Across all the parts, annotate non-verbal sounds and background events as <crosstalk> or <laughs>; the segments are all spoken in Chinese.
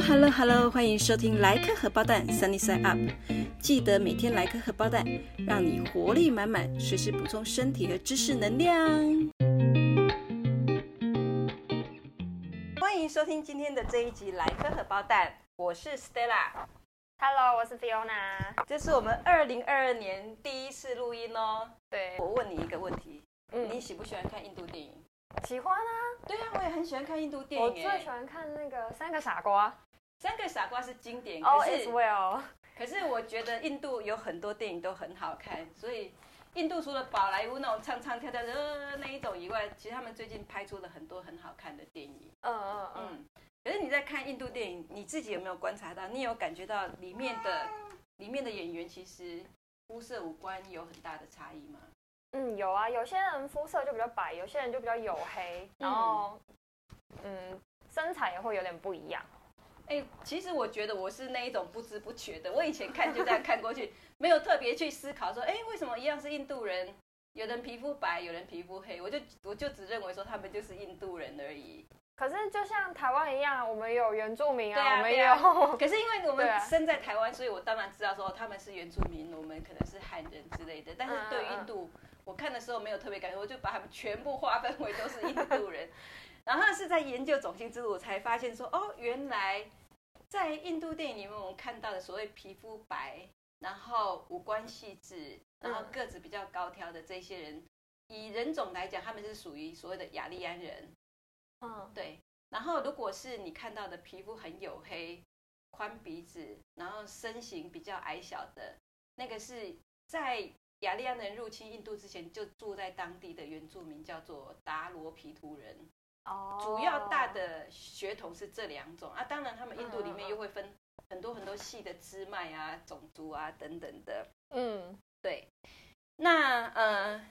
Hello，Hello，Hello，欢迎收听莱克荷包蛋 Sunny Side Up。记得每天来颗荷包蛋，让你活力满满，随时补充身体和知识能量。欢迎收听今天的这一集莱克荷包蛋，我是 Stella。Hello，我是 Fiona。这是我们二零二二年第一次录音哦。对，我问你一个问题，嗯你喜不喜欢看印度电影？喜欢啊，对啊，我也很喜欢看印度电影我。最喜欢看那个《三个傻瓜三个傻瓜是经典，》。哦可是、well。可是我觉得印度有很多电影都很好看，所以印度除了宝莱坞那种唱唱跳跳的、呃、那一种以外，其实他们最近拍出了很多很好看的电影。<laughs> 嗯嗯嗯。嗯，可是你在看印度电影，你自己有没有观察到？你有感觉到里面的里面的演员其实肤色五官有很大的差异吗？嗯，有啊，有些人肤色就比较白，有些人就比较黝黑，然后嗯，身材也会有点不一样。哎、其实我觉得我是那一种不知不觉的，我以前看就这样看过去，没有特别去思考说，哎、为什么一样是印度人，有人皮肤白，有人皮肤黑，我就我就只认为说他们就是印度人而已。可是就像台湾一样，我们有原住民对啊啊，我们有可是因为我们生在台湾，所以我当然知道说他们是原住民，我们可能是汉人之类的。但是对于印度，我看的时候没有特别感觉，我就把他们全部划分为都是印度人。<laughs> 然后是在研究种姓制度，我才发现说，哦，原来在印度电影里面我们看到的所谓皮肤白，然后五官细致，然后个子比较高挑的这些人，以人种来讲，他们是属于所谓的雅利安人。嗯对，然后如果是你看到的皮肤很黝黑、宽鼻子，然后身形比较矮小的，那个是在雅利安人入侵印度之前就住在当地的原住民，叫做达罗皮图人。哦，主要大的血统是这两种啊，当然他们印度里面又会分很多很多细的支脉啊、种族啊等等的。嗯对，那呃，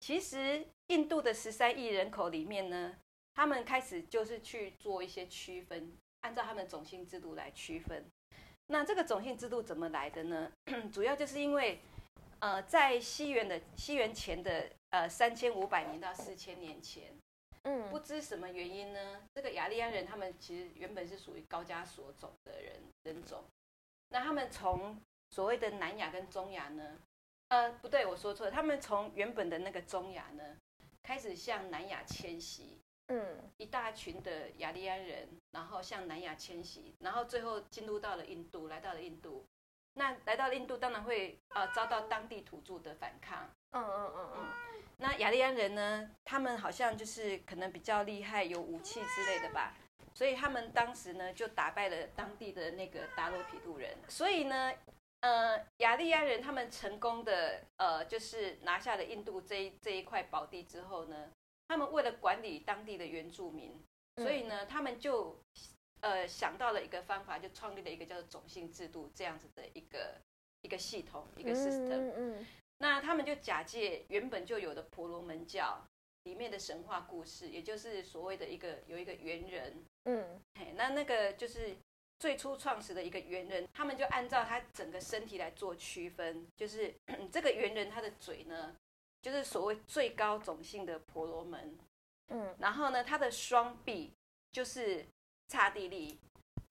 其实印度的十三亿人口里面呢，他们开始就是去做一些区分，按照他们种姓制度来区分。那这个种姓制度怎么来的呢？<coughs> 主要就是因为呃，在西元的西元前的呃三千五百年到四千年前，不嗯知什么原因呢，这个雅利安人他们其实原本是属于高加索种的人人种，那他们从所谓的南亚跟中亚呢，呃，不对，我说错了，他们从原本的那个中亚呢，开始向南亚迁徙，嗯。一大群的雅利安人，然后向南亚迁徙，然后最后进入到了印度，来到了印度。那来到了印度，当然会呃遭到当地土著的反抗。嗯嗯嗯。嗯那雅利安人呢，他们好像就是可能比较厉害，有武器之类的吧，所以他们当时呢就打败了当地的那个达罗毗杜人。所以呢，呃，雅利安人他们成功的呃，就是拿下了印度这一这一块宝地之后呢，他们为了管理当地的原住民，所以呢，他们就呃想到了一个方法，就创立了一个叫做种姓制度这样子的一个一个系统一个 system。嗯嗯那他们就假借原本就有的婆罗门教里面的神话故事，也就是所谓的一个有一个猿人，嗯嘿，那那个就是最初创始的一个猿人，他们就按照他整个身体来做区分，就是 <clears throat> 这个猿人他的嘴呢，就是所谓最高种姓的婆罗门，嗯然后呢，他的双臂就是刹帝利。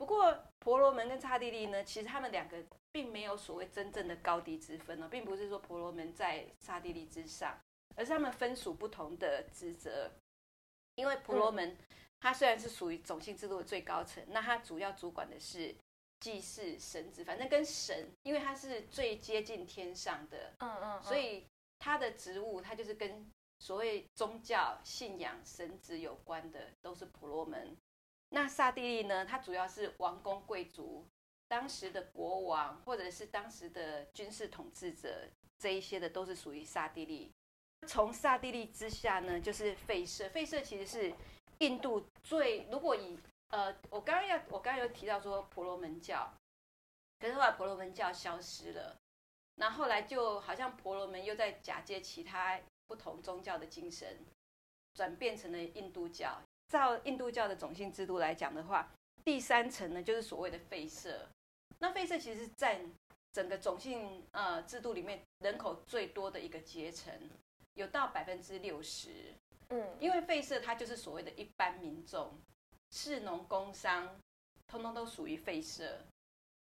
不过婆罗门跟刹帝利呢，其实他们两个并没有所谓真正的高低之分哦，并不是说婆罗门在刹帝利之上，而是他们分属不同的职责。因为婆罗门它虽然是属于种姓制度的最高层，那它主要主管的是祭祀神职，反正跟神，因为它是最接近天上的，嗯嗯，所以他的职务，他就是跟所谓宗教信仰、神职有关的，都是婆罗门。那刹帝利呢？他主要是王公贵族，当时的国王或者是当时的军事统治者，这一些的都是属于刹帝利。从刹帝利之下呢，就是吠舍。吠舍其实是印度最，如果以呃，我刚刚要，我刚刚有提到说婆罗门教，可是后来婆罗门教消失了。那后来就好像婆罗门又在假借其他不同宗教的精神，转变成了印度教。照印度教的种姓制度来讲的话，第三层呢就是所谓的吠舍。那吠舍其实是占整个种姓呃制度里面人口最多的一个阶层，有到百分之六十。嗯因为吠舍它就是所谓的一般民众，士农工商，通通都属于废社。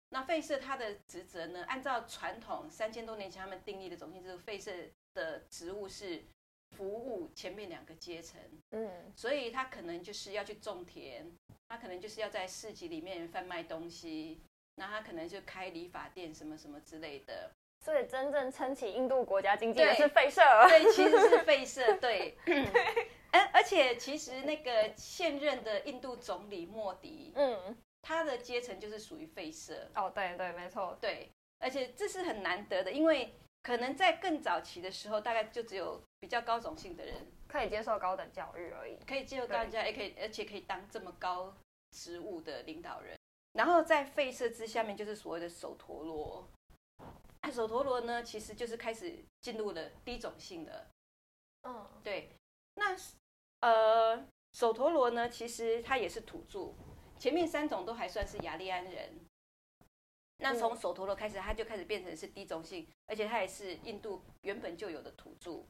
那废社它的职责呢，按照传统三千多年前他们定义的种姓制度，废社的职务是服务前面两个阶层。嗯，所以他可能就是要去种田，他可能就是要在市集里面贩卖东西，那他可能就开理发店什么什么之类的。所以真正撑起印度国家经济的对是废社。对，其实是废社，对。<laughs> 而而且其实那个现任的印度总理莫迪，嗯，他的阶层就是属于废社，哦，对对，没错。对。而且这是很难得的，因为可能在更早期的时候，大概就只有比较高种性的人可以接受高等教育而已。可以接受高人家，也可以，而且可以当这么高职务的领导人。然后在废社之下面就是所谓的首陀罗。啊，首陀罗呢，其实就是开始进入了低种性的。嗯，对，那呃，首陀罗呢，其实他也是土著，前面三种都还算是雅利安人。那从首陀罗开始，他就开始变成是低种姓，而且他也是印度原本就有的土著。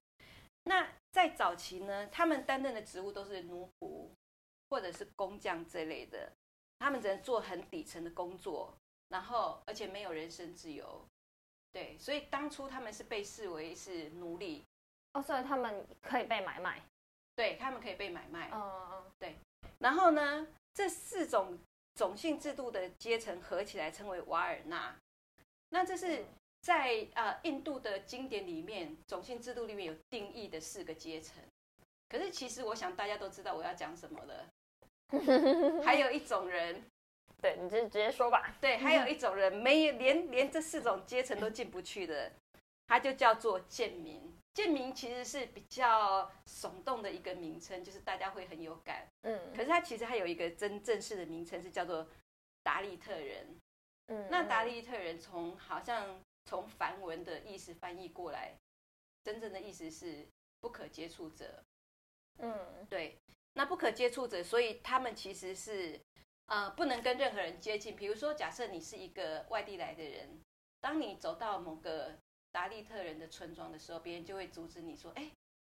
那在早期呢，他们担任的职务都是奴仆或者是工匠这类的，他们只能做很底层的工作，然后而且没有人身自由。对，所以当初他们是被视为是奴隶，哦，所以他们可以被买卖。对他们可以被买卖。嗯嗯然后呢，这四种种姓制度的阶层合起来称为瓦尔纳。那这是在呃印度的经典里面，种姓制度里面有定义的四个阶层。可是其实我想大家都知道我要讲什么了。嗯，<laughs> 还有一种人，对你就直接说吧。对，还有一种人没有连连这四种阶层都进不去的，他就叫做贱民。贱民其实是比较耸动的一个名称，就是大家会很有感。嗯可是它其实还有一个真正式的名称是叫做达利特人。嗯，那达利特人从好像从梵文的意思翻译过来，真正的意思是不可接触者。嗯对，那不可接触者，所以他们其实是呃不能跟任何人接近。比如说，假设你是一个外地来的人，当你走到某个达利特人的村庄的时候，别人就会阻止你说：“哎，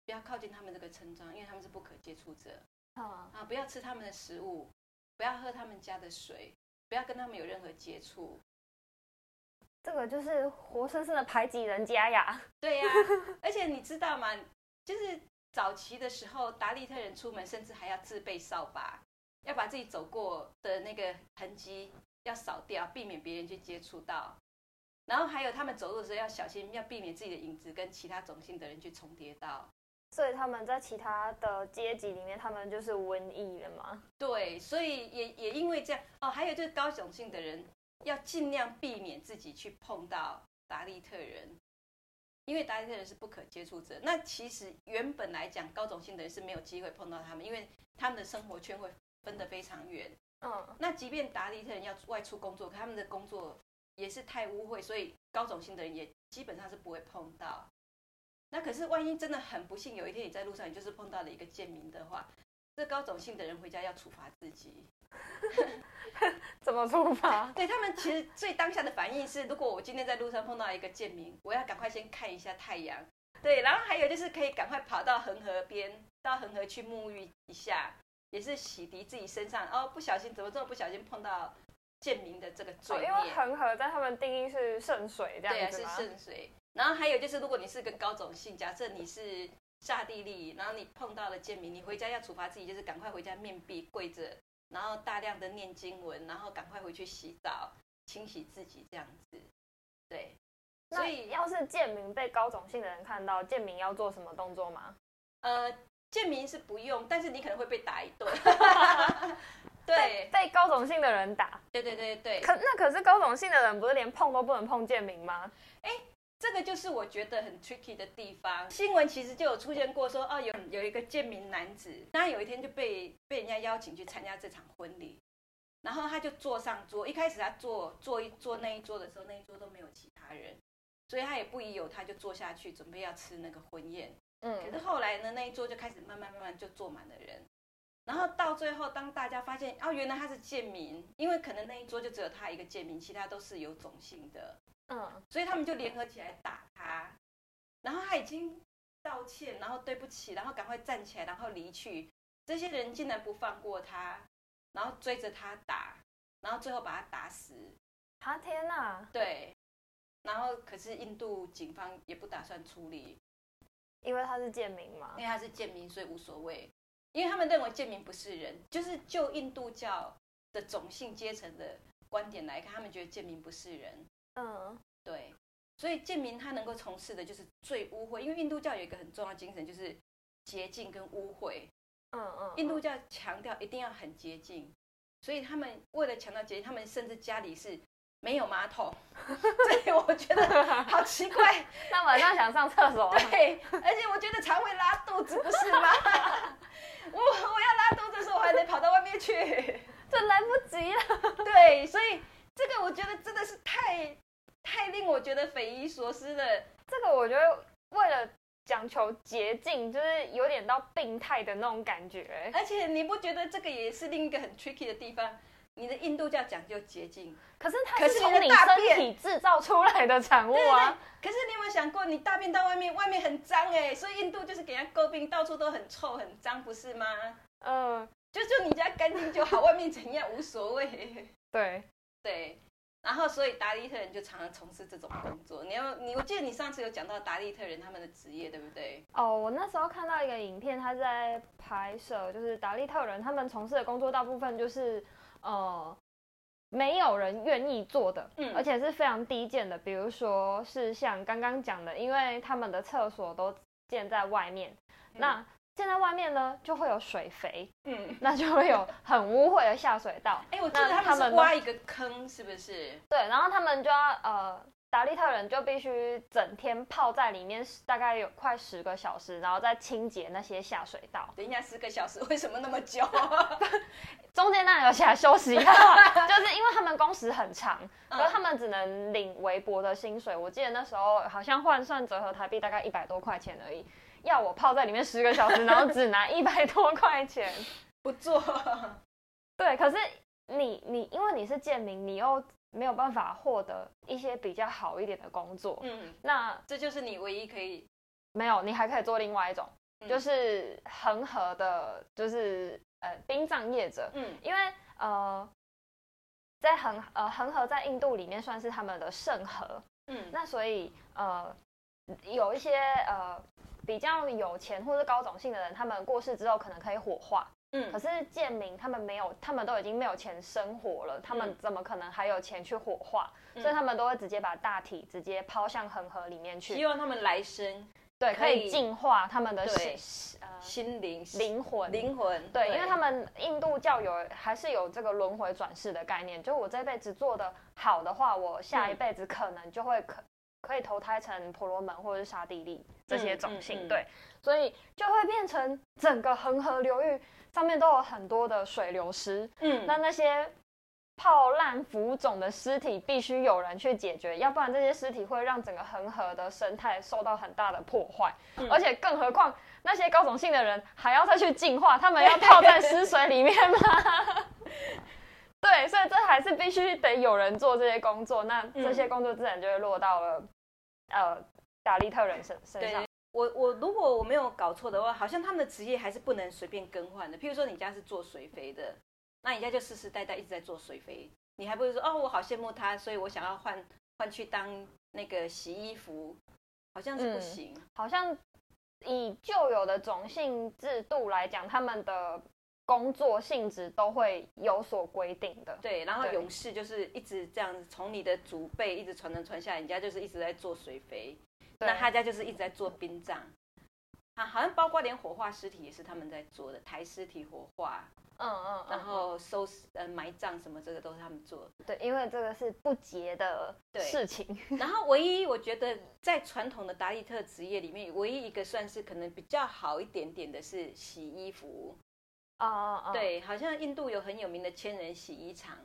不要靠近他们这个村庄，因为他们是不可接触者啊，啊，不要吃他们的食物，不要喝他们家的水，不要跟他们有任何接触。”这个就是活生生的排挤人家呀。<laughs> 对呀、而且你知道吗？就是早期的时候，达利特人出门甚至还要自备扫把，要把自己走过的那个痕迹要扫掉，避免别人去接触到。然后还有他们走路的时候要小心，要避免自己的影子跟其他种姓的人去重叠到。所以他们在其他的阶级里面，他们就是瘟疫了嘛。对，所以也也因为这样哦，还有就是高雄性的人要尽量避免自己去碰到达利特人，因为达利特人是不可接触者。那其实原本来讲，高种姓的人是没有机会碰到他们，因为他们的生活圈会分得非常远。嗯那即便达利特人要外出工作，可他们的工作也是太污秽，所以高种姓的人也基本上是不会碰到。那可是万一真的很不幸，有一天你在路上，你就是碰到了一个贱民的话，这高种姓的人回家要处罚自己。<laughs> 怎么处罚？对他们其实最当下的反应是，如果我今天在路上碰到一个贱民，我要赶快先看一下太阳。对，然后还有就是可以赶快跑到恒河边，到恒河去沐浴一下，也是洗涤自己身上。哦，不小心怎么这么不小心碰到贱民的这个罪哦，因为恒河在他们定义是圣水这对啊，是样子吗？圣水。然后还有就是，如果你是跟高种姓，假设你是下地利，然后你碰到了贱民，你回家要处罚自己，就是赶快回家面壁跪着，然后大量的念经文，然后赶快回去洗澡，清洗自己这样子。对，所以要是贱民被高种姓的人看到，贱民要做什么动作吗？呃，贱民是不用，但是你可能会被打一顿。对被被高种姓的人打，对对对对，可那可是高种姓的人不是连碰都不能碰贱民吗？哎这个就是我觉得很 tricky 的地方。新闻其实就有出现过说，哦，有有一个贱民男子，那有一天就被被人家邀请去参加这场婚礼，然后他就坐上桌。一开始他坐坐一坐那一桌的时候，那一桌都没有其他人，所以他也不疑有他，就坐下去准备要吃那个婚宴。可是嗯，后来呢，那一桌就开始慢慢慢慢就坐满了人，然后到最后，当大家发现哦，原来他是贱民，因为可能那一桌就只有他一个贱民，其他都是有种姓的。嗯，所以他们就联合起来打他，然后他已经道歉，然后对不起，然后赶快站起来，然后离去。这些人竟然不放过他，然后追着他打，然后最后把他打死。啊天哪！对，然后可是印度警方也不打算处理，因为他是贱民嘛因。为他是贱民，所以无所谓。因为他们认为贱民不是人，就是就印度教的种姓阶层的观点来看，他们觉得贱民不是人。嗯对，所以贱民他能够从事的就是最污秽，因为印度教有一个很重要精神，就是洁净跟污秽。嗯嗯，印度教强调一定要很洁净，所以他们为了强调洁净，他们甚至家里是没有马桶。<laughs> 所以我觉得好奇怪，<laughs> 那晚上想上厕所，对，而且我觉得常会拉肚子，不是吗？<laughs> 我我要拉肚子的时候，我还得跑到外面去。<laughs> 这来不及了。对，所以这个我觉得真的是太太令我觉得匪夷所思了。这个我觉得为了讲求捷径，就是有点到病态的那种感觉。而且你不觉得这个也是另一个很 tricky 的地方？你的印度教讲究洁净，可是它可是从你身体制造出来的产物对对啊。可是你有没有想过，你大便到外面，外面很脏哎，所以印度就是给人家诟病，到处都很臭很脏，不是吗？嗯，就就你家干净就好，外面怎样无所谓。<laughs> 对，对，然后所以达利特人就常常从事这种工作。你要你，我记得你上次有讲到达利特人他们的职业，对不对？哦，我那时候看到一个影片，他在拍摄，就是达利特人他们从事的工作大部分就是呃没有人愿意做的，嗯。而且是非常低贱的，比如说是像刚刚讲的，因为他们的厕所都建在外面，那建在外面呢就会有水肥，嗯，<laughs> 那就会有很污秽的下水道，哎，我记得他们挖一个坑，是不是？对，然后他们就要呃，达利特人就必须整天泡在里面，大概有快十个小时，然后再清洁那些下水道。等一下，十个小时 <laughs> 为什么那么久？<laughs> 中间当然有起来休息一下，就是因为他们工时很长，嗯可是他们只能领微薄的薪水。我记得那时候好像换算折合台币大概一百多块钱而已，要我泡在里面十个小时，然后只拿一百多块钱。<laughs> 不做，对，可是你你因为你是贱民，你又没有办法获得一些比较好一点的工作，嗯，那这就是你唯一可以，没有，你还可以做另外一种，嗯。就是恒河的，就是呃殡葬业者，嗯。因为呃在恒呃恒河在印度里面算是他们的圣河，嗯。那所以呃有一些呃比较有钱或是高种姓的人，他们过世之后可能可以火化，可嗯，是贱民他们没有，他们都已经没有钱生活了，他们嗯怎么可能还有钱去火化？嗯所以他们都会直接把大体直接抛向恒河里面去希。望他们来生对，可可以以净化他们的心呃心灵灵魂。灵魂，对，因为他们印度教有还是有这个轮回转世的概念，就我这辈子做的好的话，我下一嗯辈子可能就会可可以投胎成婆罗门或者是沙地利这些种姓，嗯对，所以就会变成整个恒河流域上面都有很多的水流失，嗯，那那些泡烂浮肿的尸体必须有人去解决，要不然这些尸体会让整个恒河的生态受到很大的破坏。嗯而且更何况那些高种姓的人还要再去净化，他们要泡在 <laughs> 尸水里面吗？对，所以这还是必须得有人做这些工作，那这些工作自然就会落到了、呃达利特人身身上。我我如果我没有搞错的话，好像他们的职业还是不能随便更换的。譬如说你家是做水肥的，那你家就世世代代一直在做水肥，你还不如说哦，我好羡慕他，所以我想要换换去当那个洗衣服，好像是不嗯行。好像以旧有的种姓制度来讲，他们的工作性质都会有所规定的。对，然后勇士就是一直这样子，从你的祖辈一直传承传下来，人家就是一直在做水肥，对那他家就是一直在做殡葬。啊，好像包括连火化尸体也是他们在做的，抬尸体火化，嗯嗯，然后收拾呃埋葬什么，这个都是他们做的。对，因为这个是不洁的对事情。<laughs> 然后唯一我觉得在传统的达利特职业里面，唯一一个算是可能比较好一点点的是洗衣服。啊啊啊！对，好像印度有很有名的千人洗衣厂，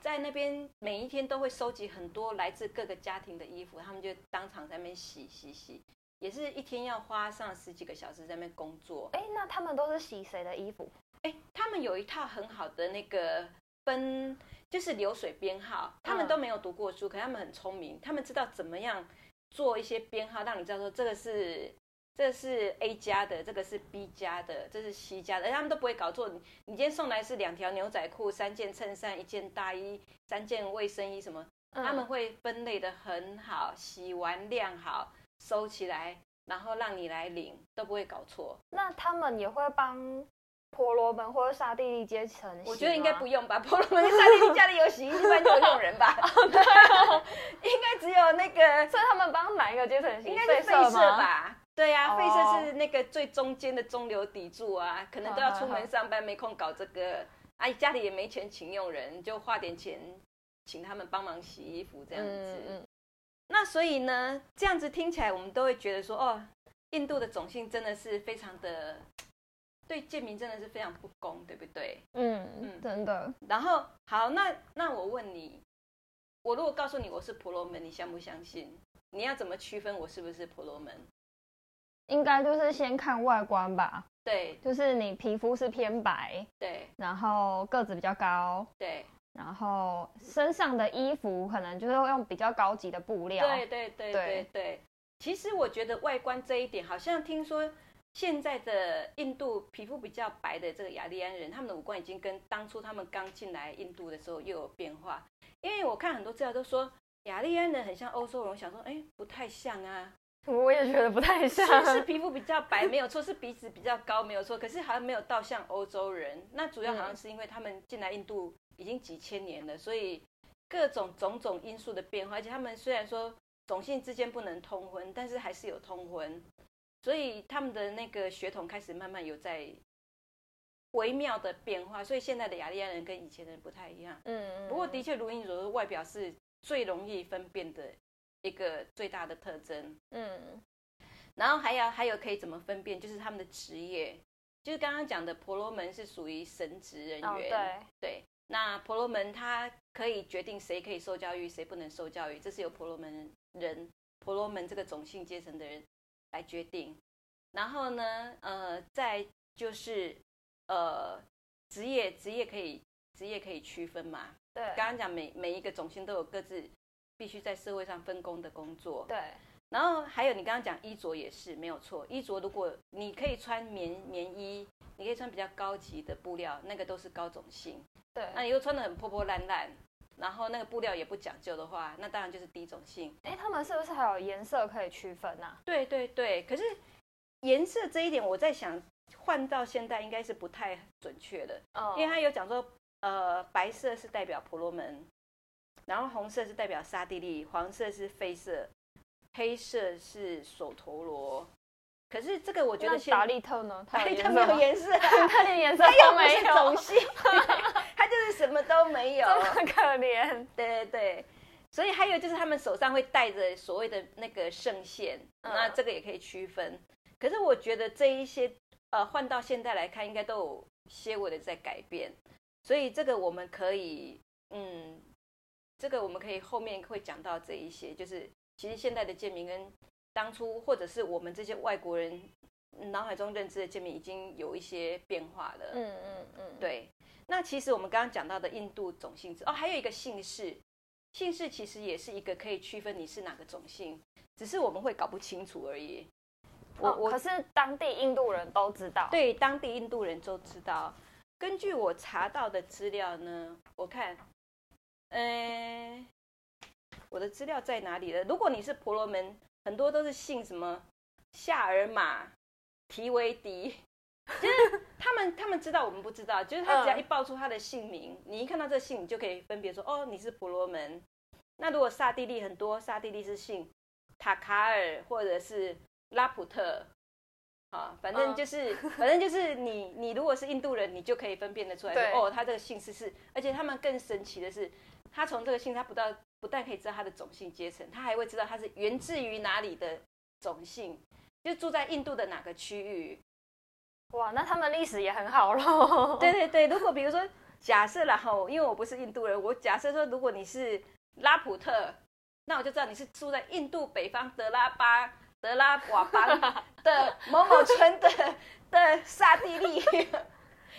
在那边每一天都会收集很多来自各个家庭的衣服，他们就当场在那边洗洗洗，也是一天要花上十几个小时在那边工作。哎，那他们都是洗谁的衣服？哎，他们有一套很好的那个分，就是流水编号。他们嗯都没有读过书，可他们很聪明，他们知道怎么样做一些编号，让你知道说这个是这是 A 家的，这个是 B 家的，这是 C 家的，他们都不会搞错。你你今天送来是两条牛仔裤、三件衬衫、一件大衣、三件卫生衣什么，他们会分类的很好，洗完晾好，收起来，然后让你来领，都不会搞错。那他们也会帮婆罗门或者沙地利阶层？我觉得应该不用吧，<laughs> 婆罗门、沙地利家里有洗衣机，一般就有佣人吧。<laughs> 应该只有那个，所以他们帮哪一个阶层洗？应该是费舍吧？对呀，费色是那个最中间的中流砥柱啊，可能都要出门上班，没空搞这个。阿姨家里也没钱请佣人，就花点钱请他们帮忙洗衣服这样子。那所以呢，这样子听起来，我们都会觉得说，哦，印度的种姓真的是非常的对贱民真的是非常不公，对不对？嗯嗯，真的。然后好，那那我问你，我如果告诉你我是婆罗门，你相不相信？你要怎么区分我是不是婆罗门？应该就是先看外观吧，对，就是你皮肤是偏白，对，然后个子比较高，对，然后身上的衣服可能就是用比较高级的布料，对对对对对。其实我觉得外观这一点，好像听说现在的印度皮肤比较白的这个雅利安人，他们的五官已经跟当初他们刚进来印度的时候又有变化。因为我看很多资料都说雅利安人很像欧洲人，我想说哎不太像啊。我也觉得不太像，是皮肤比较白没有错，是鼻子比较高没有错，可是好像没有到像欧洲人。那主要好像是因为他们进来印度已经几千年了，所以各种种种因素的变化，而且他们虽然说种姓之间不能通婚，但是还是有通婚，所以他们的那个血统开始慢慢有在微妙的变化。所以现在的雅利安人跟以前的人不太一样。嗯，不过的确如你所说，外表是最容易分辨的。一个最大的特征，嗯，然后还有还有可以怎么分辨？就是他们的职业，就是刚刚讲的婆罗门是属于神职人员，对对。那婆罗门他可以决定谁可以受教育，谁不能受教育，这是由婆罗门人婆罗门这个种姓阶层的人来决定。然后呢，呃，再就是呃职业职业可以职业可以区分嘛？对，刚刚讲每每一个种姓都有各自。必须在社会上分工的工作，对。然后还有你刚刚讲衣着也是没有错，衣着如果你可以穿棉棉衣，你可以穿比较高级的布料，那个都是高种性。对。那你又穿的很破破烂烂，然后那个布料也不讲究的话，那当然就是低种性。哎，他们是不是还有颜色可以区分啊？对对对。可是颜色这一点，我在想换到现在应该是不太准确的，因为他有讲说，呃，白色是代表婆罗门。然后红色是代表沙地利，黄色是绯色，黑色是手陀螺。可是这个我觉得达利特呢？达利特没有颜色，他连颜色 <laughs> <laughs> 都没有，种姓，<laughs> 他就是什么都没有，这么可怜。对对对，所以还有就是他们手上会带着所谓的那个圣线，那这个也可以区分。可是我觉得这一些呃换到现在来看，应该都有些微的在改变，所以这个我们可以嗯。这个我们可以后面会讲到这一些，就是其实现在的贱民跟当初或者是我们这些外国人脑海中认知的贱民已经有一些变化了。嗯嗯嗯，对。那其实我们刚刚讲到的印度种姓制哦，还有一个姓氏，姓氏其实也是一个可以区分你是哪个种姓，只是我们会搞不清楚而已。我我可是当地印度人都知道，对，当地印度人都知道。根据我查到的资料呢，我看。嗯，我的资料在哪里了？如果你是婆罗门，很多都是姓什么夏尔玛、提维迪，<laughs> 就是他们他们知道我们不知道，就是他只要一报出他的姓名，你一看到这姓，你就可以分别说哦，你是婆罗门。那如果萨蒂利很多，萨蒂利是姓塔卡尔或者是拉普特，啊，反正就是反正就是你你如果是印度人，你就可以分辨得出来，说哦，他这个姓氏是，而且他们更神奇的是。他从这个姓，他不到不但可以知道他的种姓阶层，他还会知道他是源自于哪里的种姓，就住在印度的哪个区域。哇，那他们历史也很好喽。<laughs> 对对对，如果比如说假设然后，因为我不是印度人，我假设说如果你是拉普特，那我就知道你是住在印度北方德拉巴德拉瓦邦的某某村的 <laughs> 的萨蒂利。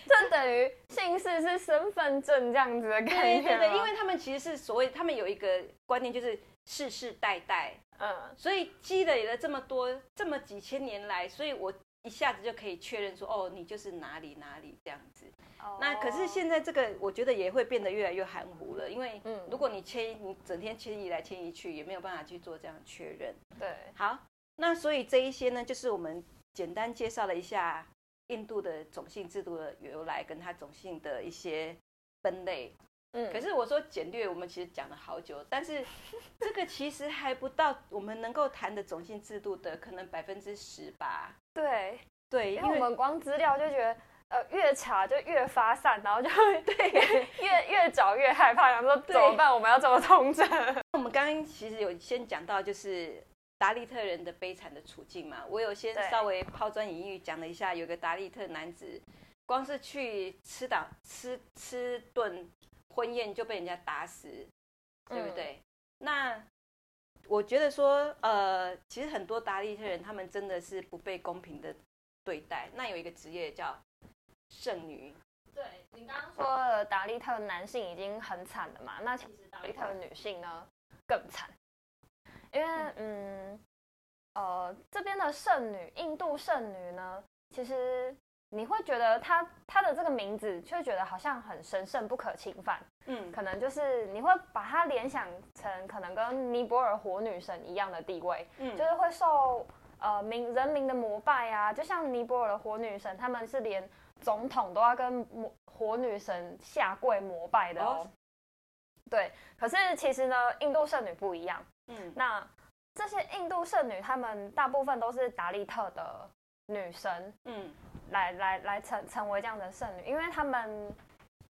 这等于姓氏是身份证这样子的概念对对对，因为他们其实是所谓，他们有一个观念，就是世世代代嗯，所以积累了这么多，这么几千年来，所以我一下子就可以确认说，哦，你就是哪里哪里这样子。那可是现在这个，我觉得也会变得越来越含糊了，因为如果你迁，你整天迁移来迁移去，也没有办法去做这样确认。对，好，那所以这一些呢，就是我们简单介绍了一下印度的种姓制度的由来，跟它种姓的一些分类。嗯，可是我说简略，我们其实讲了好久，但是 <laughs> 这个其实还不到我们能够谈的种姓制度的可能百分之十吧。对对，因为我们光资料就觉得。呃，越查就越发散，然后就会对越越找越害怕，然后说怎么办？我们要怎么通证？我们刚刚其实有先讲到，就是达利特人的悲惨的处境嘛。我有先稍微抛砖引玉讲了一下，有个达利特男子，光是去吃档吃吃顿婚宴就被人家打死，对不对？那我觉得说，呃，其实很多达利特人他们真的是不被公平的对待。那有一个职业叫。剩女，对你刚刚说的达利特男性已经很惨了嘛？那其实达利特女性呢更惨，因为嗯呃这边的圣女，印度圣女呢，其实你会觉得她她的这个名字，却觉得好像很神圣不可侵犯，嗯，可能就是你会把她联想成可能跟尼泊尔火女神一样的地位，嗯，就是会受呃民人民的膜拜啊，就像尼泊尔的火女神，他们是连。总统都要跟火女神下跪膜拜的哦。对，可是其实呢，印度圣女不一样。嗯，那这些印度圣女，她们大部分都是达利特的女神。嗯，来来来成成为这样的圣女，因为她们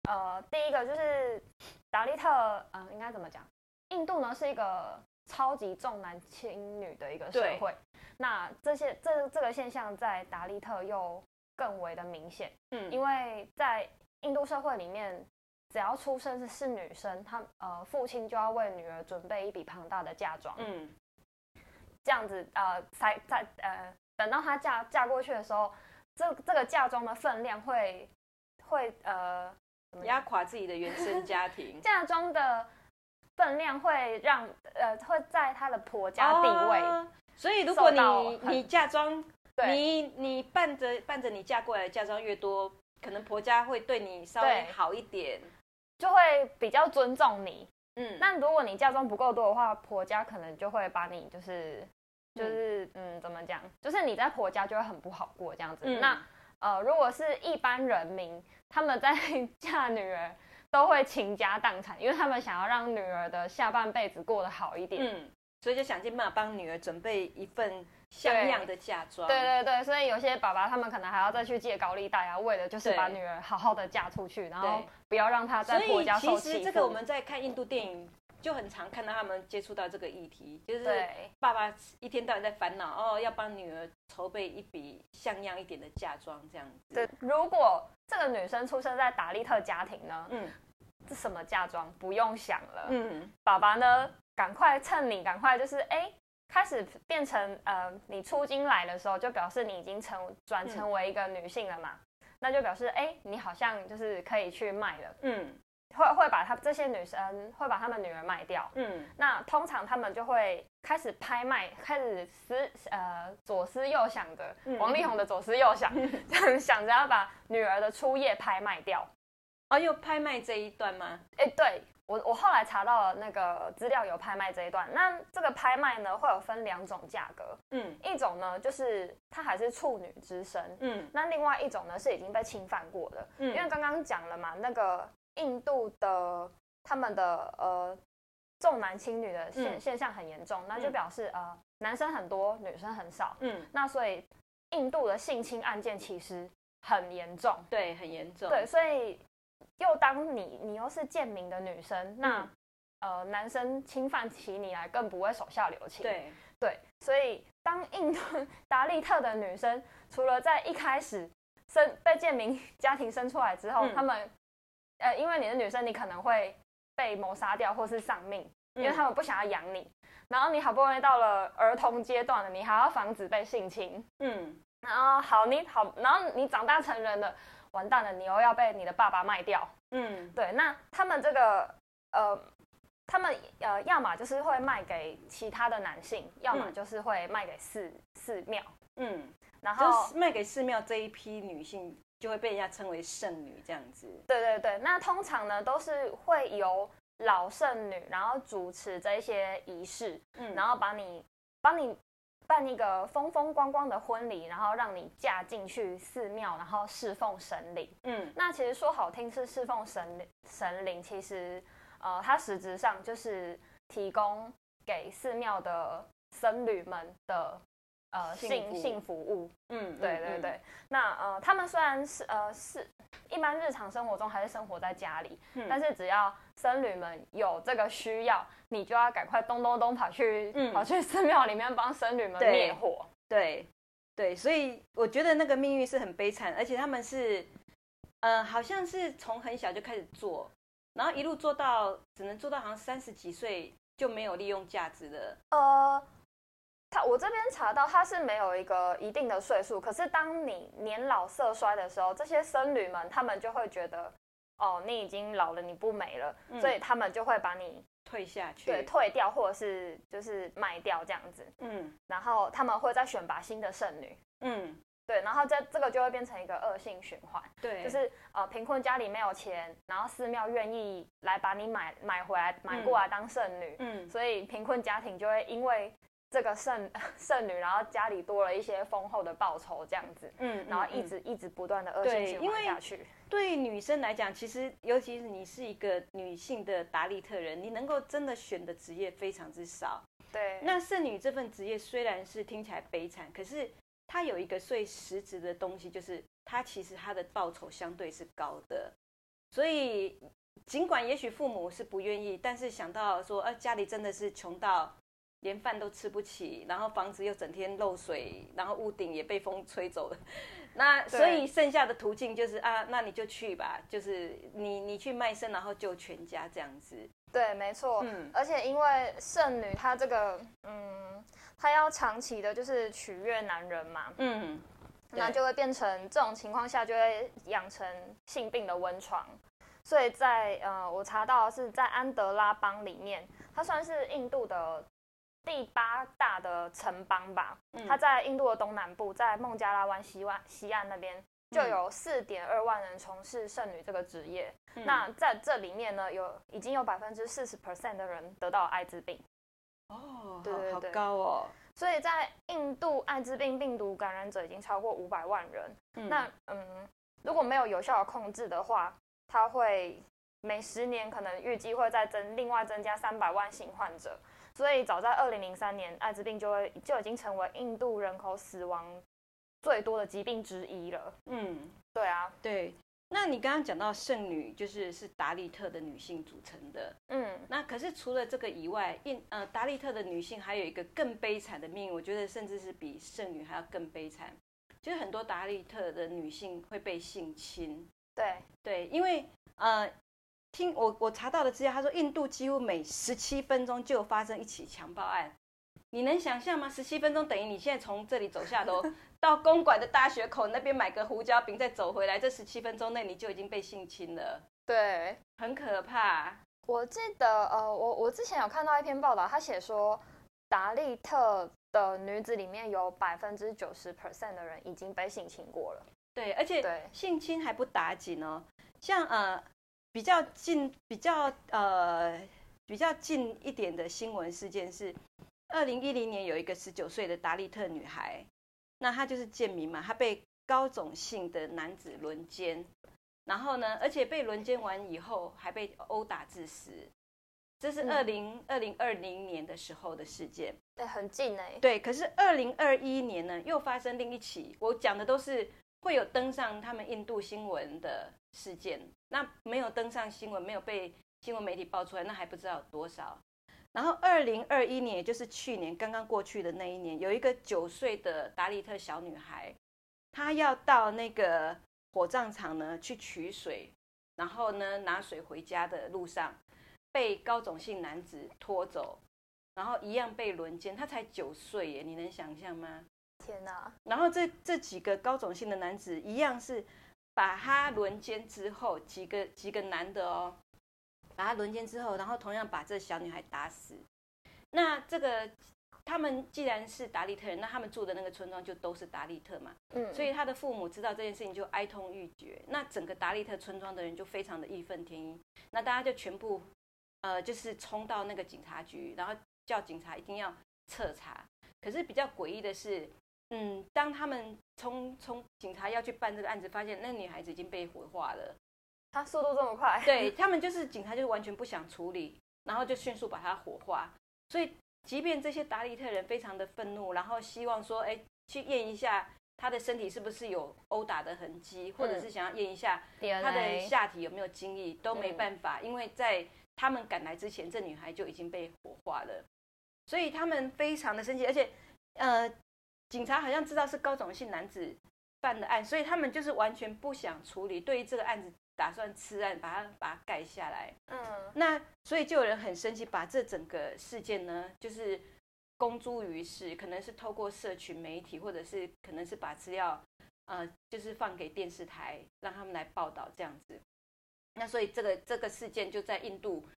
呃，第一个就是达利特，嗯，应该怎么讲？印度呢是一个超级重男轻女的一个社会。那这些这这个现象在达利特又。更为的明显，嗯，因为在印度社会里面，只要出生是是女生，她呃父亲就要为女儿准备一笔庞大的嫁妆，嗯，这样子呃才在呃等到她嫁嫁过去的时候，这这个嫁妆的分量会会呃压垮自己的原生家庭，嫁妆的分量会让呃会在她的婆家地位，所以如果你你嫁妆。你你伴着伴着你嫁过来的嫁妆越多，可能婆家会对你稍微好一点，就会比较尊重你。嗯，那如果你嫁妆不够多的话，婆家可能就会把你就是就是嗯怎么讲，就是你在婆家就会很不好过这样子。那呃，如果是一般人民，他们在 <laughs> 嫁女儿都会倾家荡产，因为他们想要让女儿的下半辈子过得好一点。嗯，所以就想尽办法帮女儿准备一份。像样的嫁妆，对对对，所以有些爸爸他们可能还要再去借高利贷啊，为了就是把女儿好好的嫁出去，然后不要让她在婆家受。其实这个我们在看印度电影就很常看到他们接触到这个议题，就是爸爸一天到晚在烦恼哦，要帮女儿筹备一笔像样一点的嫁妆这样子。对，如果这个女生出生在达利特家庭呢，嗯，这什么嫁妆？不用想了，嗯，爸爸呢，赶快趁你赶快就是哎。开始变成呃，你出京来的时候，就表示你已经成转成为一个女性了嘛？那就表示哎，你好像就是可以去卖了。嗯，会会把他这些女生会把他们女儿卖掉。嗯，那通常他们就会开始拍卖，开始思呃左思右想的，王力宏的左思右 <laughs> 想，想着要把女儿的初夜拍卖掉。哦，又拍卖这一段吗？哎，对。我我后来查到了那个资料有拍卖这一段，那这个拍卖呢会有分两种价格，嗯，一种呢就是她还是处女之身，嗯，那另外一种呢是已经被侵犯过的，嗯，因为刚刚讲了嘛，那个印度的他们的呃重男轻女的现现象很严重，那就表示呃男生很多，女生很少，嗯，那所以印度的性侵案件其实很严重，对，很严重，对，所以。又当你你又是贱民的女生，那呃男生侵犯起你来更不会手下留情。对对，所以当印度达利特的女生，除了在一开始生被贱民家庭生出来之后，他们呃因为你是女生，你可能会被谋杀掉或是丧命，因为他们不想要养你。然后你好不容易到了儿童阶段了，你还要防止被性侵。嗯，然后好你好，然后你长大成人了。完蛋了，你又要被你的爸爸卖掉。嗯，对，那他们这个呃他们呃，要么就是会卖给其他的男性，要么嗯就是会卖给寺寺庙，嗯，然就后是卖给寺庙这一批女性，就会被人家称为圣女这样子。对对对，那通常呢都是会由老圣女，然后主持这一些仪式，嗯。然后把你帮你办一个风风光光的婚礼，然后让你嫁进去寺庙，然后侍奉神灵。嗯那其实说好听是侍奉神灵神灵，其实呃，它实质上就是提供给寺庙的僧侣们的呃幸性福性服务。嗯，对对对，那呃，他们虽然是呃是一般日常生活中还是生活在家里，嗯但是只要僧侣们有这个需要，你就要赶快咚咚咚跑去、嗯跑去寺庙里面帮僧侣们灭火。对对，所以我觉得那个命运是很悲惨，而且他们是，呃，好像是从很小就开始做，然后一路做到只能做到好像三十几岁就没有利用价值了。呃，他我这边查到他是没有一个一定的岁数，可是当你年老色衰的时候，这些僧侣们他们就会觉得，哦，你已经老了，你不美了，嗯所以他们就会把你退下去，对退掉，或者是就是卖掉这样子，嗯。然后他们会再选拔新的剩女。嗯，对，然后这这个就会变成一个恶性循环，对，就是呃贫困家里没有钱，然后寺庙愿意来把你买买回来买过来当剩女，嗯。所以贫困家庭就会因为这个剩 <laughs> 剩女，然后家里多了一些丰厚的报酬这样子，嗯，然后一嗯直一直不断的恶性循对因为环下去。对女生来讲，其实尤其是你是一个女性的达利特人，你能够真的选的职业非常之少。对，那剩女这份职业虽然是听起来悲惨，可是它有一个最实质的东西，就是它其实它的报酬相对是高的。所以尽管也许父母是不愿意，但是想到说，呃，家里真的是穷到连饭都吃不起，然后房子又整天漏水，然后屋顶也被风吹走了。那所以剩下的途径就是啊，那你就去吧，就是你你去卖身，然后救全家这样子。对，没错。嗯而且因为圣女她这个，嗯，她要长期的就是取悦男人嘛，嗯，对那就会变成这种情况下就会养成性病的温床。所以在呃，我查到是在安德拉邦里面，它算是印度的第八大的城邦吧。嗯它在印度的东南部，在孟加拉湾西湾西岸那边，就嗯有四点二万人从事剩女这个职业。嗯那在这里面呢，有已经有百分之四十 percent 的人得到艾滋病。哦，好好对对对高哦。所以在印度，艾滋病病毒感染者已经超过五百万人。嗯那嗯，如果没有有效的控制的话，它会每十年可能预计会再增另外增加三百万新患者。所以早在二零零三年，艾滋病就会就已经成为印度人口死亡最多的疾病之一了。嗯，对啊，对。那你刚刚讲到剩女，就是是达利特的女性组成的。嗯，那可是除了这个以外，印呃达利特的女性还有一个更悲惨的命运，我觉得甚至是比剩女还要更悲惨。就是很多达利特的女性会被性侵，对，对，因为呃，听我我查到的资料，他说印度几乎每十七分钟就有发生一起强暴案。你能想象吗？十七分钟等于你现在从这里走下楼到公馆的大学口那边买个胡椒饼，再走回来，这十七分钟内你就已经被性侵了，对，很可怕。我记得，呃，我我之前有看到一篇报道，他写说，达利特的女子里面有百分之九十 percent 的人已经被性侵过了。对，而且对性侵还不打紧哦，像呃比较近、比较呃比较近一点的新闻事件是，二零一零年有一个十九岁的达利特女孩，那她就是贱民嘛，她被高种姓的男子轮奸，然后呢，而且被轮奸完以后还被殴打致死，这是嗯。二零二零二零年的时候的事件。对，很近哎、对，可是二零二一年呢，又发生另一起，我讲的都是会有登上他们印度新闻的事件，那没有登上新闻，没有被新闻媒体爆出来，那还不知道有多少。然后二零二一年，也就是去年刚刚过去的那一年，有一个九岁的达利特小女孩，她要到那个火葬场呢去取水，然后呢拿水回家的路上，被高种姓男子拖走，然后一样被轮奸。她才九岁耶，你能想象吗？天哪，然后这这几个高种姓的男子一样是把他轮奸之后，几个几个男的哦，把他轮奸之后，然后同样把这小女孩打死。那这个他们既然是达利特人，那他们住的那个村庄就都是达利特嘛，嗯，所以他的父母知道这件事情就哀痛欲绝。那整个达利特村庄的人就非常的义愤填膺，那大家就全部呃就是冲到那个警察局，然后叫警察一定要彻查。可是比较诡异的是，嗯，当他们从从警察要去办这个案子，发现那女孩子已经被火化了。他速度这么快，对 <laughs> 他们就是警察，就是完全不想处理，然后就迅速把她火化。所以，即便这些达利特人非常的愤怒，然后希望说，哎，去验一下他的身体是不是有殴打的痕迹，或者是想要验一下他的下体有没有精液，都没办法，因为在他们赶来之前，这女孩就已经被火化了。所以他们非常的生气，而且，呃，警察好像知道是高种姓男子犯的案，所以他们就是完全不想处理，对于这个案子。打算吃案，把它把它盖下来。嗯，那所以就有人很生气，把这整个事件呢，就是公诸于世，可能是透过社群媒体，或者是可能是把资料，呃，就是放给电视台，让他们来报道这样子。那所以这个这个事件就在印度，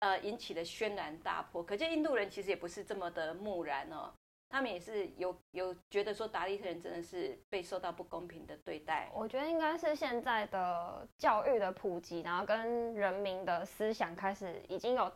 呃，引起了轩然大波。可见印度人其实也不是这么的木然哦。他们也是有有觉得说达利特人真的是被受到不公平的对待。我觉得应该是现在的教育的普及，然后跟人民的思想开始已经有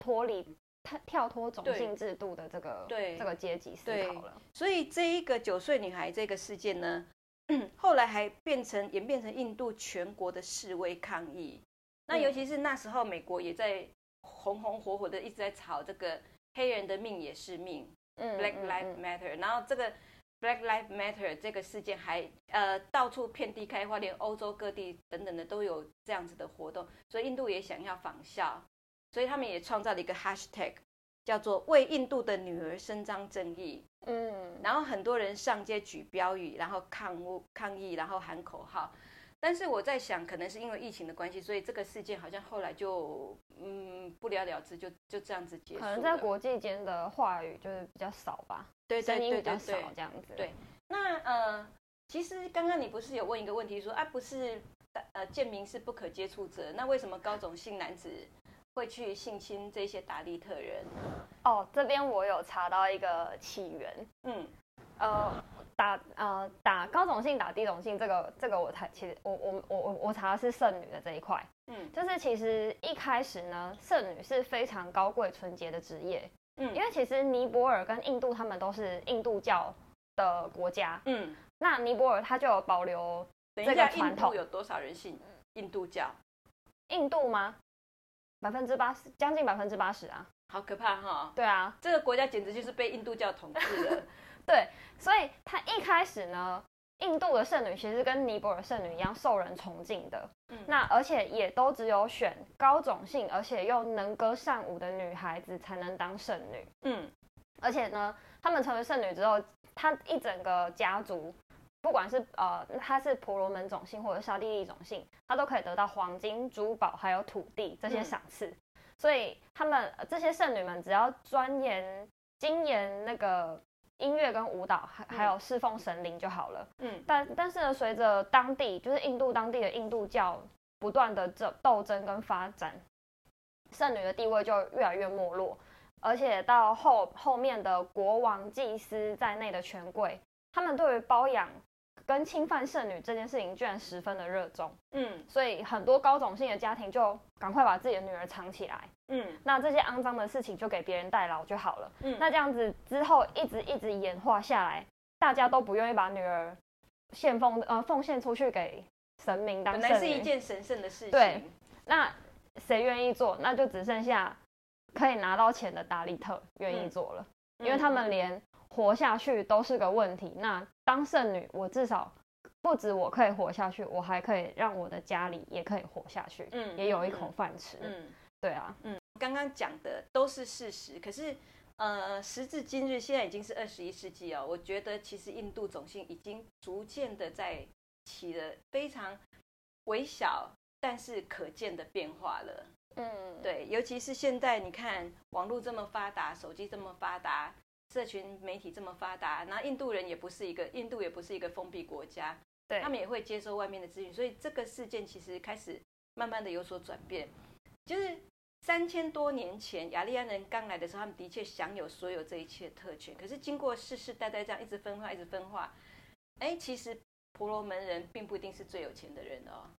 脱离跳跳脱种姓制度的这个对这个阶级思考了。所以这一个九岁女孩这个事件呢，<clears throat> 后来还变成演变成印度全国的示威抗议。那尤其是那时候美国也在红红火火的一直在吵这个黑人的命也是命。Black Lives Matter，然后这个 Black Lives Matter 这个事件还呃到处遍地开花，连欧洲各地等等的都有这样子的活动，所以印度也想要仿效，所以他们也创造了一个 Hashtag，叫做为印度的女儿伸张正义。嗯，然后很多人上街举标语，然后抗抗议，然后喊口号。但是我在想，可能是因为疫情的关系，所以这个事件好像后来就嗯不了了之，就就这样子结束。可能在国际间的话语就是比较少吧，对声音比较少这样子。对，那呃，其实刚刚你不是有问一个问题说啊，不是呃建明是不可接触者，那为什么高种姓男子会去性侵这些达利特人？哦，这边我有查到一个起源，嗯，呃。打呃打高种姓打低种姓，这个这个我才其实我我我我我查的是剩女的这一块，嗯，就是其实一开始呢，剩女是非常高贵纯洁的职业，嗯，因为其实尼泊尔跟印度他们都是印度教的国家，嗯，那尼泊尔它就有保留这个传统。有多少人信印度教？印度吗？百分之八十，将近百分之八十啊，好可怕哈！对啊，这个国家简直就是被印度教统治了。<laughs> 对，所以他一开始呢，印度的圣女其实跟尼泊尔圣女一样受人崇敬的。嗯，那而且也都只有选高种姓，而且又能歌善舞的女孩子才能当圣女。嗯，而且呢，他们成为圣女之后，她一整个家族，不管是呃，她是婆罗门种姓或者沙地利种姓，她都可以得到黄金、珠宝还有土地这些赏赐。所以他们这些圣女们只要钻研、精研那个。音乐跟舞蹈，还还有侍奉神灵就好了。嗯，但但是呢，随着当地就是印度当地的印度教不断的这斗争跟发展，圣女的地位就越来越没落，而且到后后面的国王、祭司在内的权贵，他们对于包养。跟侵犯圣女这件事情居然十分的热衷，嗯，所以很多高种姓的家庭就赶快把自己的女儿藏起来，嗯，那这些肮脏的事情就给别人代劳就好了，嗯，那这样子之后一直一直演化下来，大家都不愿意把女儿献奉呃奉献出去给神明当，本来是一件神圣的事情，对，那谁愿意做？那就只剩下可以拿到钱的达利特愿意做了，因为他们连。活下去都是个问题。那当剩女，我至少不止我可以活下去，我还可以让我的家里也可以活下去，嗯，也有一口饭吃。嗯，对啊，嗯，刚刚讲的都是事实。可是，呃，时至今日，现在已经是二十一世纪哦。我觉得其实印度种姓已经逐渐的在起了非常微小但是可见的变化了。嗯，对，尤其是现在你看网络这么发达，手机这么发达。社群媒体这么发达，然后印度人也不是一个印度也不是一个封闭国家，对他们也会接收外面的资讯，所以这个事件其实开始慢慢的有所转变。就是三千多年前雅利安人刚来的时候，他们的确享有所有这一切特权。可是经过世世代代这样一直分化，一直分化，哎，其实婆罗门人并不一定是最有钱的人哦。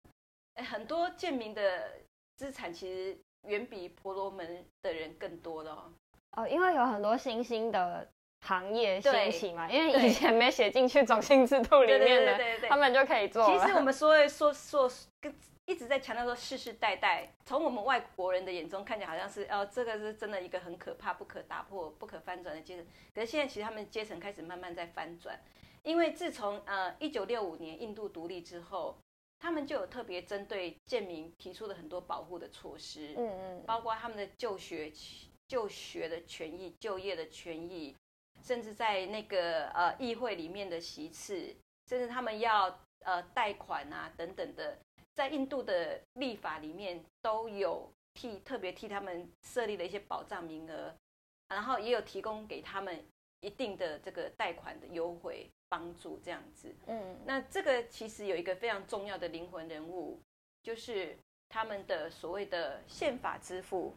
哎，很多贱民的资产其实远比婆罗门的人更多的哦。哦，因为有很多新兴的。行业兴起嘛，因为以前没写进去种姓制度里面的，他们就可以做。其实我们说说说跟一直在强调说世世代代，从我们外国人的眼中看起来好像是哦，这个是真的一个很可怕、不可打破、不可翻转的阶层。可是现在其实他们阶层开始慢慢在翻转，因为自从呃一九六五年印度独立之后，他们就有特别针对贱民提出了很多保护的措施，嗯嗯，包括他们的就学、就学的权益、就业的权益。甚至在那个呃议会里面的席次，甚至他们要呃贷款啊等等的，在印度的立法里面都有替特别替他们设立了一些保障名额，然后也有提供给他们一定的这个贷款的优惠帮助这样子。嗯，那这个其实有一个非常重要的灵魂人物，就是他们的所谓的宪法之父，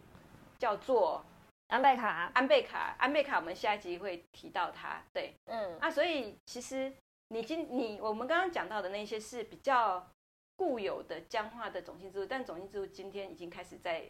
叫做。安贝卡，安贝卡，安贝卡，我们下一集会提到他。对，嗯，啊，所以其实你今你我们刚刚讲到的那些是比较固有的僵化的种姓制度，但种姓制度今天已经开始在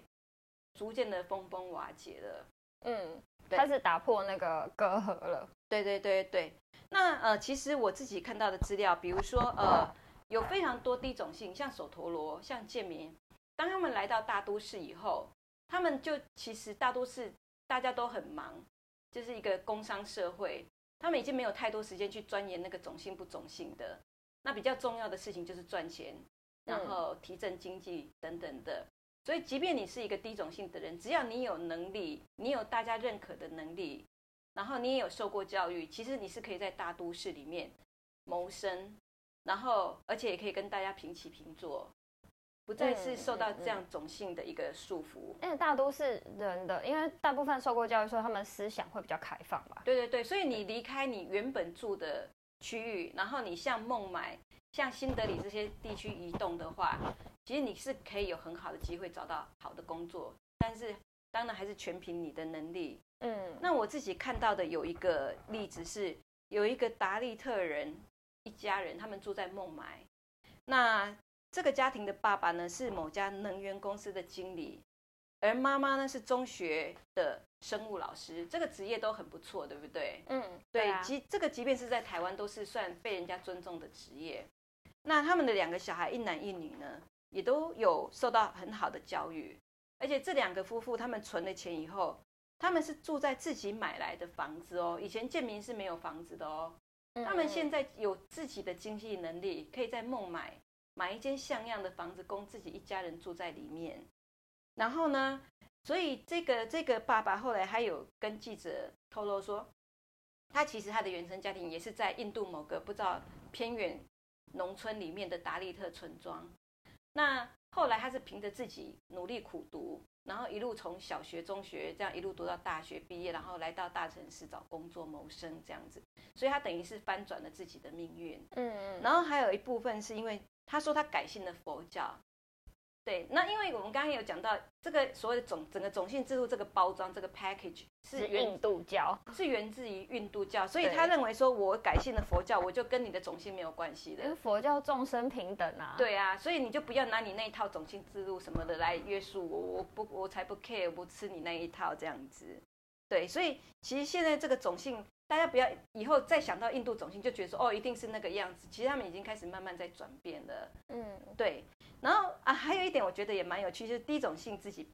逐渐的崩崩瓦解了。嗯，开始打破那个隔阂了。对对对对。那呃，其实我自己看到的资料，比如说呃，有非常多低种姓，像手陀螺，像贱民，当他们来到大都市以后，他们就其实大都市。大家都很忙，就是一个工商社会，他们已经没有太多时间去钻研那个种姓不种姓的。那比较重要的事情就是赚钱，然后提振经济等等的。所以，即便你是一个低种姓的人，只要你有能力，你有大家认可的能力，然后你也有受过教育，其实你是可以在大都市里面谋生，然后而且也可以跟大家平起平坐。不再是受到这样种性的一个束缚，因为大都市人的，因为大部分受过教育，说他们思想会比较开放吧。对对对，所以你离开你原本住的区域，然后你向孟买、像新德里这些地区移动的话，其实你是可以有很好的机会找到好的工作，但是当然还是全凭你的能力。嗯，那我自己看到的有一个例子是，有一个达利特人一家人，他们住在孟买，那。这个家庭的爸爸呢是某家能源公司的经理，而妈妈呢是中学的生物老师，这个职业都很不错，对不对？嗯，对，即这个即便是在台湾都是算被人家尊重的职业。那他们的两个小孩一男一女呢，也都有受到很好的教育，而且这两个夫妇他们存了钱以后，他们是住在自己买来的房子哦，以前建民是没有房子的哦，他们现在有自己的经济能力，可以在孟买。买一间像样的房子供自己一家人住在里面，然后呢，所以这个这个爸爸后来还有跟记者透露说，他其实他的原生家庭也是在印度某个不知道偏远农村里面的达利特村庄。那后来他是凭着自己努力苦读，然后一路从小学、中学这样一路读到大学毕业，然后来到大城市找工作谋生这样子，所以他等于是翻转了自己的命运。嗯嗯，然后还有一部分是因为。他说他改信了佛教，对，那因为我们刚刚有讲到这个所谓的种整个种姓制度这个包装这个 package 是印度教，是源自于印度教，所以他认为说我改信了佛教，我就跟你的种姓没有关系的，因为佛教众生平等啊。对啊，所以你就不要拿你那一套种姓制度什么的来约束我，我不我才不 care，不吃你那一套这样子。对，所以其实现在这个种姓。大家不要以后再想到印度种姓就觉得说哦一定是那个样子，其实他们已经开始慢慢在转变了。嗯，对。然后啊，还有一点我觉得也蛮有趣，就是低种姓自己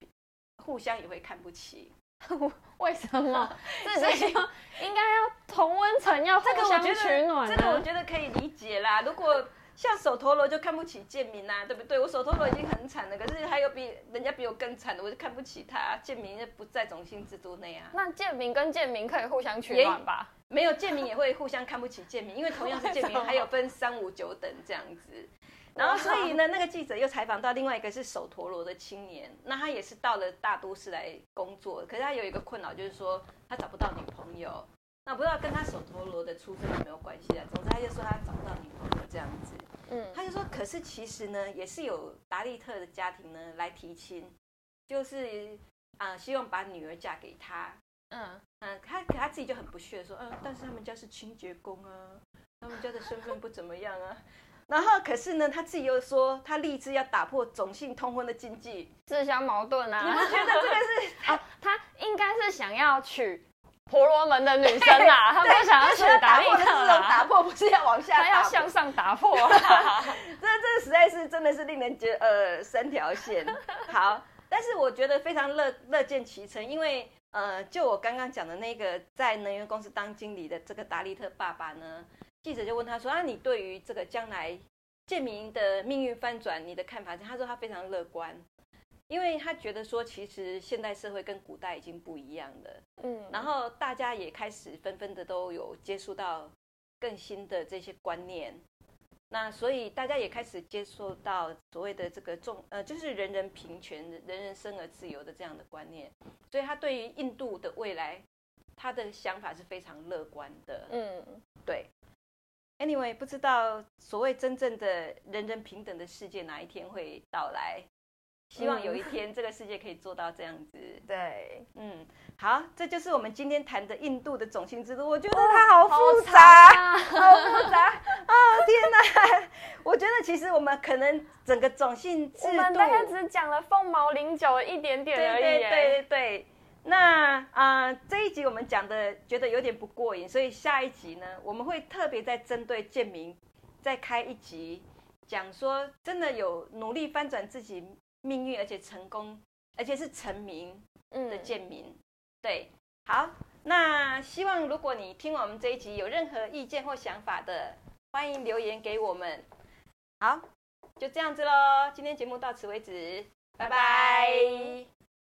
互相也会看不起。<laughs> 为什么？<laughs> 这是说应该要同温层要互相取暖。这个我觉得可以理解啦。如果像手陀螺就看不起贱民呐，对不对？我手陀螺已经很惨了，可是还有比人家比我更惨的，我就看不起他。贱民不在种姓制度内啊。那贱民跟贱民可以互相取暖吧？没有贱民也会互相看不起贱民，因为同样是贱民，<laughs> 还有分三五九等这样子。<laughs> 然后所以呢，那个记者又采访到另外一个是手陀螺的青年，那他也是到了大都市来工作，可是他有一个困扰，就是说他找不到女朋友。那不知道跟他手陀螺的出身有没有关系啊？总之他就说他找不到女朋友这样子。嗯，他就说，可是其实呢，也是有达利特的家庭呢来提亲，就是啊、希望把女儿嫁给他。嗯，嗯，他可他自己就很不屑说，嗯，但是他们家是清洁工啊，他们家的身份不怎么样啊。<laughs> 然后可是呢，他自己又说他立志要打破种姓通婚的禁忌，自相矛盾啊你啊。不觉得这个是 <laughs> 啊，他应该是想要娶婆罗门的女生啊，<laughs> 她们想要娶他达利特打破这种打，破，不是要往下他要。向上打破啦。<laughs> 这这实在是真的是令人觉呃三条线。好，但是我觉得非常乐乐见其成，因为呃，就我刚刚讲的那个在能源公司当经理的这个达利特爸爸呢，记者就问他说啊，你对于这个将来建民的命运翻转，你的看法是？他说他非常乐观。因为他觉得说，其实现代社会跟古代已经不一样了，嗯，然后大家也开始纷纷的都有接触到更新的这些观念，那所以大家也开始接受到所谓的这个重呃，就是人人平权、人人生而自由的这样的观念，所以他对于印度的未来，他的想法是非常乐观的。嗯，对，anyway，不知道所谓真正的人人平等的世界哪一天会到来。希望有一天这个世界可以做到这样子。<laughs> 对，嗯，好，这就是我们今天谈的印度的种姓制度。我觉得它好复长杂，啊 <laughs> 好复杂哦！天哪，<laughs> 我觉得其实我们可能整个种姓制我度，们大概只讲了凤毛麟角一点点而已对对耶。对对对。那啊、呃这一集我们讲的觉得有点不过瘾，所以下一集呢，我们会特别在针对建民再开一集，讲说真的有努力翻转自己命运，而且成功，而且是成名的嗯，建民。对，好，那希望如果你听我们这一集有任何意见或想法的，欢迎留言给我们。好，就这样子喽，今天节目到此为止，拜拜拜拜